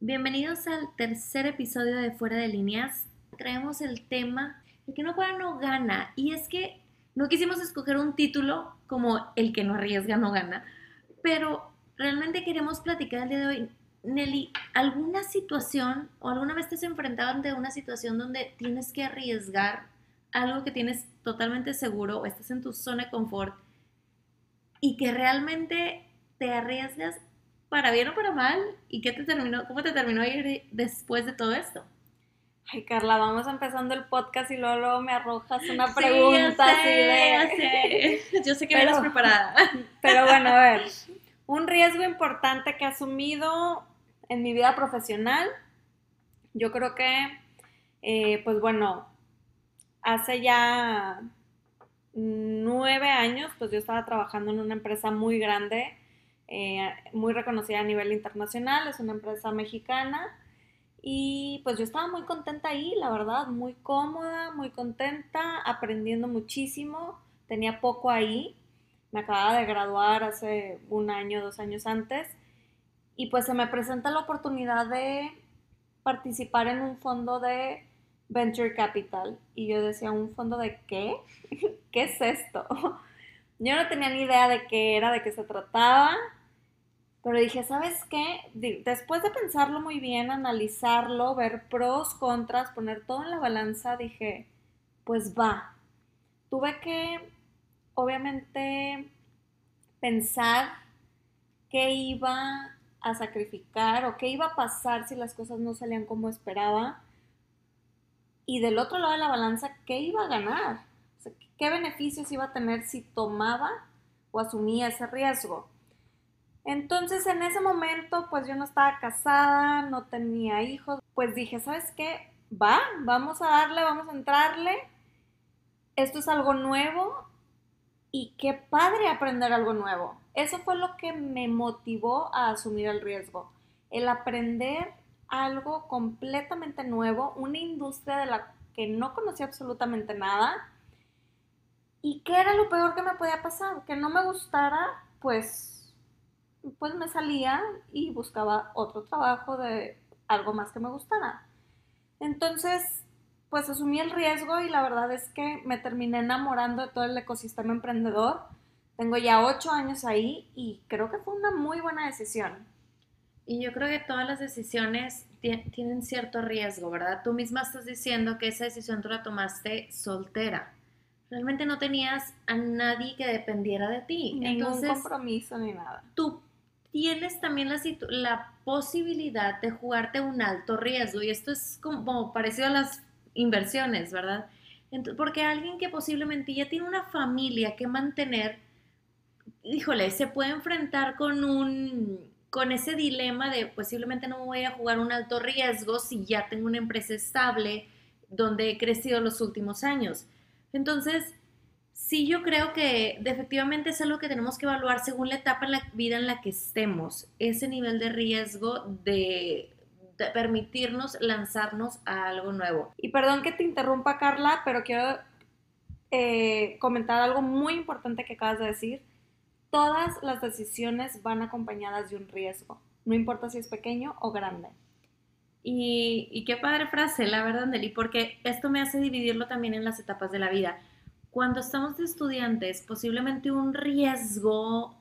Bienvenidos al tercer episodio de Fuera de Líneas. Traemos el tema El que no juega no gana. Y es que no quisimos escoger un título como El que no arriesga no gana, pero realmente queremos platicar el día de hoy. Nelly, ¿alguna situación o alguna vez te has enfrentado ante una situación donde tienes que arriesgar algo que tienes totalmente seguro o estás en tu zona de confort y que realmente te arriesgas para bien o para mal y qué te terminó, cómo te terminó ir después de todo esto? Ay, Carla, vamos empezando el podcast y luego, me arrojas una pregunta así de... Yo sé que pero, preparada. Pero bueno, a ver, un riesgo importante que he asumido en mi vida profesional, yo creo que, eh, pues bueno, hace ya nueve años, pues yo estaba trabajando en una empresa muy grande eh, muy reconocida a nivel internacional, es una empresa mexicana. Y pues yo estaba muy contenta ahí, la verdad, muy cómoda, muy contenta, aprendiendo muchísimo. Tenía poco ahí, me acababa de graduar hace un año, dos años antes. Y pues se me presenta la oportunidad de participar en un fondo de Venture Capital. Y yo decía, ¿un fondo de qué? ¿Qué es esto? Yo no tenía ni idea de qué era, de qué se trataba, pero dije, ¿sabes qué? Después de pensarlo muy bien, analizarlo, ver pros, contras, poner todo en la balanza, dije, pues va. Tuve que, obviamente, pensar qué iba a sacrificar o qué iba a pasar si las cosas no salían como esperaba. Y del otro lado de la balanza, ¿qué iba a ganar? qué beneficios iba a tener si tomaba o asumía ese riesgo. Entonces en ese momento pues yo no estaba casada, no tenía hijos, pues dije, ¿sabes qué? Va, vamos a darle, vamos a entrarle. Esto es algo nuevo y qué padre aprender algo nuevo. Eso fue lo que me motivó a asumir el riesgo, el aprender algo completamente nuevo, una industria de la que no conocía absolutamente nada ¿Y qué era lo peor que me podía pasar? Que no me gustara, pues, pues me salía y buscaba otro trabajo de algo más que me gustara. Entonces, pues asumí el riesgo y la verdad es que me terminé enamorando de todo el ecosistema emprendedor. Tengo ya ocho años ahí y creo que fue una muy buena decisión. Y yo creo que todas las decisiones tienen cierto riesgo, ¿verdad? Tú misma estás diciendo que esa decisión tú la tomaste soltera realmente no tenías a nadie que dependiera de ti. Ningún compromiso ni nada. Tú tienes también la, la posibilidad de jugarte un alto riesgo y esto es como, parecido a las inversiones, ¿verdad? porque alguien que posiblemente ya tiene una familia que mantener, híjole, se puede enfrentar con un con ese dilema de posiblemente no me voy a jugar un alto riesgo si ya tengo una empresa estable donde he crecido los últimos años. Entonces, sí yo creo que efectivamente es algo que tenemos que evaluar según la etapa en la vida en la que estemos, ese nivel de riesgo de, permitirnos lanzarnos a algo nuevo. Y perdón que te interrumpa, Carla, pero quiero eh, comentar algo muy importante que acabas de decir. Todas las decisiones van acompañadas de un riesgo, no importa si es pequeño o grande. Y, qué padre frase, la verdad, Nelly, porque esto me hace dividirlo también en las etapas de la vida. Cuando estamos de estudiantes, posiblemente un riesgo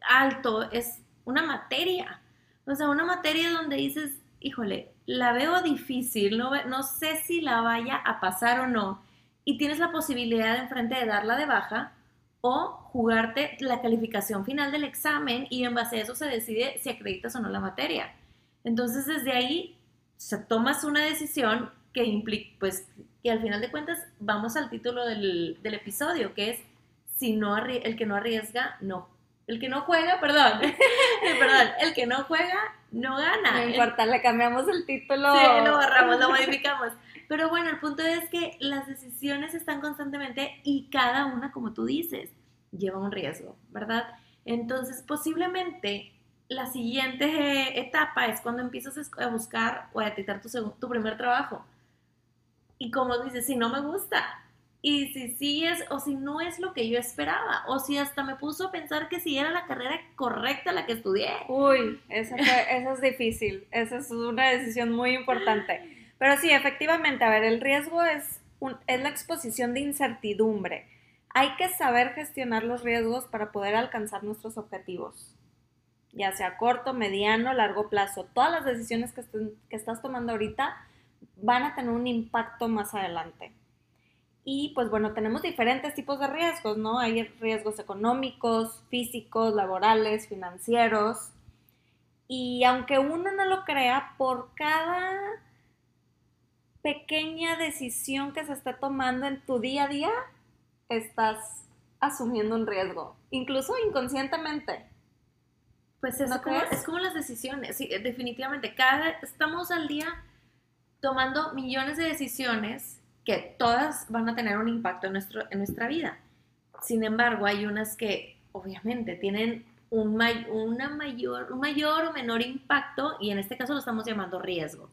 alto es una materia. O sea, una materia donde dices, híjole, la veo difícil, no, no sé si la vaya a pasar o no. Y tienes la posibilidad de enfrente de darla de baja o jugarte la calificación final del examen y en base a eso se decide si acreditas o no la materia. Entonces, desde ahí sea, tomas una decisión que implica, pues, que al final de cuentas vamos al título del, episodio, que es si no el que no arriesga, no. El que no juega, perdón, perdón, el que no juega, no gana. No importa, le cambiamos el título. Sí, lo borramos, lo modificamos. Pero bueno, el punto es que las decisiones están constantemente y cada una, como tú dices, lleva un riesgo, ¿verdad? Entonces, posiblemente la siguiente etapa es cuando empiezas a buscar o a detectar tu, tu primer trabajo. Y como dices, si no me gusta, y si sí es o si no es lo que yo esperaba, o si hasta me puso a pensar que si era la carrera correcta la que estudié. Uy, eso, eso es difícil, esa es una decisión muy importante. Pero sí, efectivamente, a ver, el riesgo es, es la exposición de incertidumbre. Hay que saber gestionar los riesgos para poder alcanzar nuestros objetivos, ya sea corto, mediano, largo plazo. Todas las decisiones que, estás tomando ahorita van a tener un impacto más adelante. Y pues bueno, tenemos diferentes tipos de riesgos, ¿no? Hay riesgos económicos, físicos, laborales, financieros. Y aunque uno no lo crea, por cada pequeña decisión que se está tomando en tu día a día, estás asumiendo un riesgo, incluso inconscientemente. Pues es, como, es como las decisiones, sí, definitivamente. Cada, estamos al día tomando millones de decisiones que todas van a tener un impacto en, nuestro, en nuestra vida. Sin embargo, hay unas que obviamente tienen un, una mayor, un mayor o menor impacto y en este caso lo estamos llamando riesgo.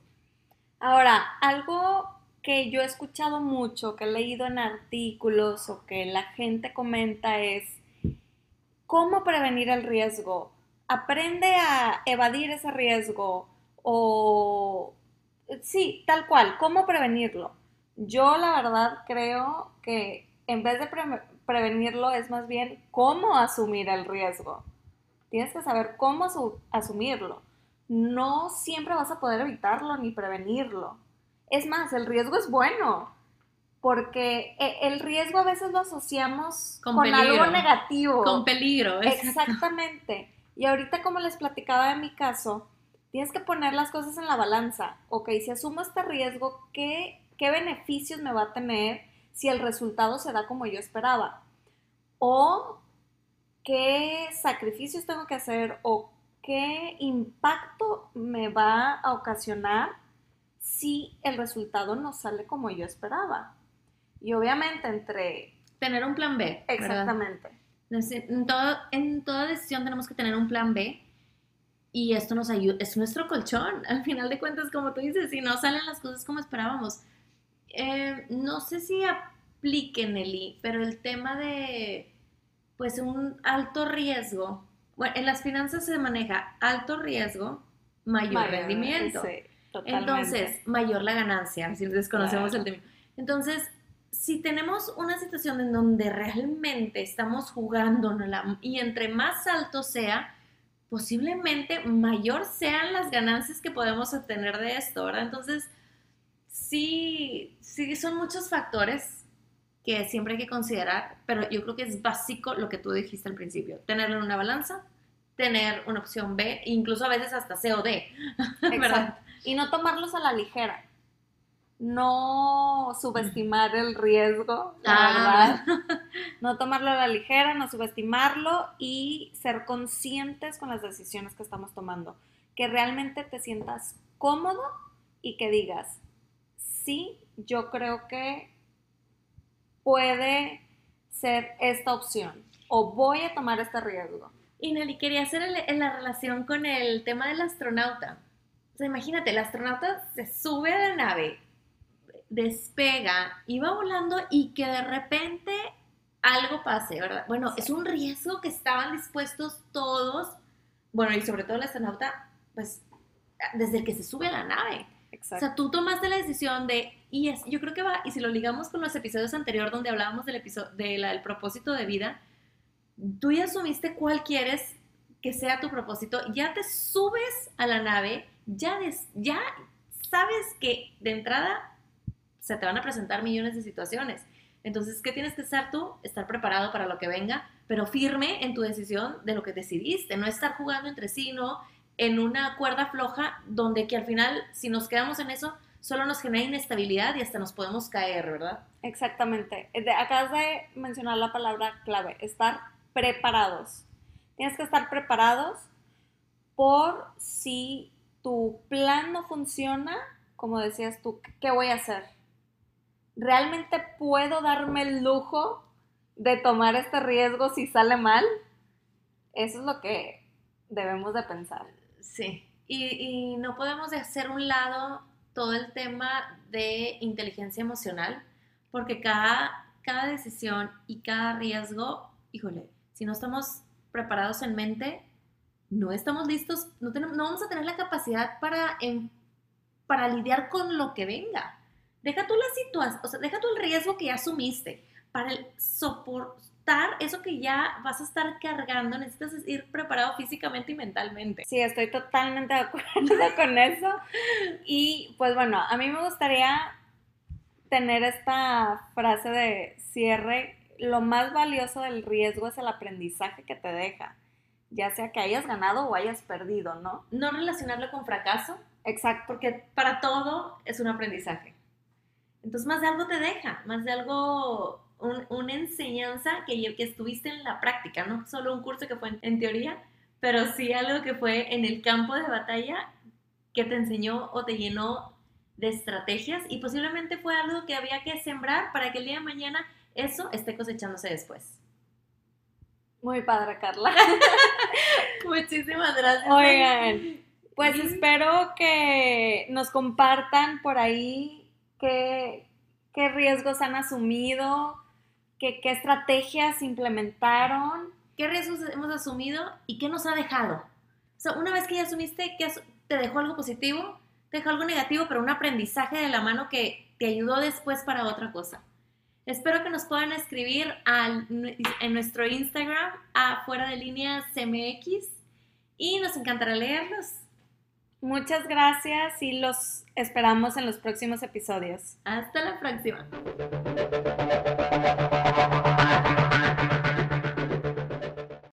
Ahora, algo que yo he escuchado mucho, que he leído en artículos o que la gente comenta es cómo prevenir el riesgo. Aprende a evadir ese riesgo o sí, tal cual, cómo prevenirlo. Yo la verdad creo que en vez de prevenirlo es más bien cómo asumir el riesgo. Tienes que saber cómo asumirlo. No siempre vas a poder evitarlo ni prevenirlo. Es más, el riesgo es bueno, porque e, el riesgo a veces lo asociamos con, algo negativo. Con peligro. Exactamente. Y ahorita como les platicaba en mi caso, tienes que poner las cosas en la balanza. Ok, si asumo este riesgo, ¿qué qué beneficios me va a tener si el resultado se da como yo esperaba. O qué sacrificios tengo que hacer o qué impacto me va a ocasionar si el resultado no sale como yo esperaba. Y obviamente entre... Tener un plan B. Exactamente. En, en toda decisión tenemos que tener un plan B y esto nos ayuda, es nuestro colchón. Al final de cuentas, como tú dices, si no salen las cosas como esperábamos, eh, no sé si aplique, Nelly, pero el tema de, pues, un alto riesgo, bueno, en las finanzas se maneja alto riesgo, mayor, rendimiento. Entonces, mayor la ganancia, si desconocemos el tema. Entonces, si tenemos una situación en donde realmente estamos jugando y entre más alto sea, posiblemente mayor sean las ganancias que podemos obtener de esto, ¿verdad? Entonces, sí, sí, son muchos factores que siempre hay que considerar, pero yo creo que es básico lo que tú dijiste al principio, tenerlo en una balanza, tener una opción B, incluso a veces hasta C o D, ¿verdad? Y no tomarlos a la ligera, no subestimar el riesgo, la ah. verdad, no tomarlo a la ligera, no subestimarlo y ser conscientes con las decisiones que estamos tomando, que realmente te sientas cómodo y que digas, sí, yo creo que puede ser esta opción o voy a tomar este riesgo. Y Nelly, quería hacer en la relación con el tema del astronauta. O sea, imagínate, el astronauta se sube a la nave, despega y va volando y que de repente algo pase, ¿verdad? Bueno, es un riesgo que estaban dispuestos todos, bueno, y sobre todo el astronauta, pues desde el que se sube a la nave. O sea, tú tomaste la decisión de, y es, yo creo que va, y si lo ligamos con los episodios anteriores donde hablábamos del, episodio, de del propósito de vida, tú ya asumiste cuál quieres que sea tu propósito, ya te subes a la nave, ya, ya sabes que de entrada se te van a presentar millones de situaciones. Entonces, ¿qué tienes que hacer tú? Estar preparado para lo que venga, pero firme en tu decisión de lo que decidiste, no estar jugando entre sí, no en una cuerda floja donde que al final, si nos quedamos en eso, solo nos genera inestabilidad y hasta nos podemos caer, ¿verdad? Exactamente. Acabas de mencionar la palabra clave, estar preparados. Tienes que estar preparados por si tu plan no funciona, como decías tú, ¿qué voy a hacer? ¿Realmente puedo darme el lujo de tomar este riesgo si sale mal? Eso es lo que debemos de pensar. Sí, y, no podemos hacer un lado todo el tema de inteligencia emocional, porque cada, cada decisión y cada riesgo, híjole, si no estamos preparados en mente, no estamos listos, no, tenemos, no vamos a tener la capacidad para, para lidiar con lo que venga. Deja tú la situación, o sea, deja tú el riesgo que ya asumiste. Para soportar eso que ya vas a estar cargando, necesitas ir preparado físicamente y mentalmente. Sí, estoy totalmente de acuerdo con eso. Y pues bueno, a mí me gustaría tener esta frase de cierre. Lo más valioso del riesgo es el aprendizaje que te deja, ya sea que hayas ganado o hayas perdido, ¿no? No relacionarlo con fracaso, Exacto. porque para todo es un aprendizaje. Entonces, más de algo te deja, más de algo, un- una enseñanza que, que estuviste en la práctica, no solo un curso que fue en, en teoría, pero sí algo que fue en el campo de batalla que te enseñó o te llenó de estrategias y posiblemente fue algo que había que sembrar para que el día de mañana eso esté cosechándose después. Muy padre, Carla. Muchísimas gracias. Oigan, pues espero que nos compartan por ahí qué, qué riesgos han asumido, qué, qué estrategias implementaron. ¿Qué riesgos hemos asumido y qué nos ha dejado? O sea, una vez que ya asumiste que te dejó algo positivo, te dejó algo negativo, pero un aprendizaje de la mano que te ayudó después para otra cosa. Espero que nos puedan escribir al- en nuestro Instagram, afuera de líneas CMX, y nos encantará leerlos. Muchas gracias y los esperamos en los próximos episodios. Hasta la próxima.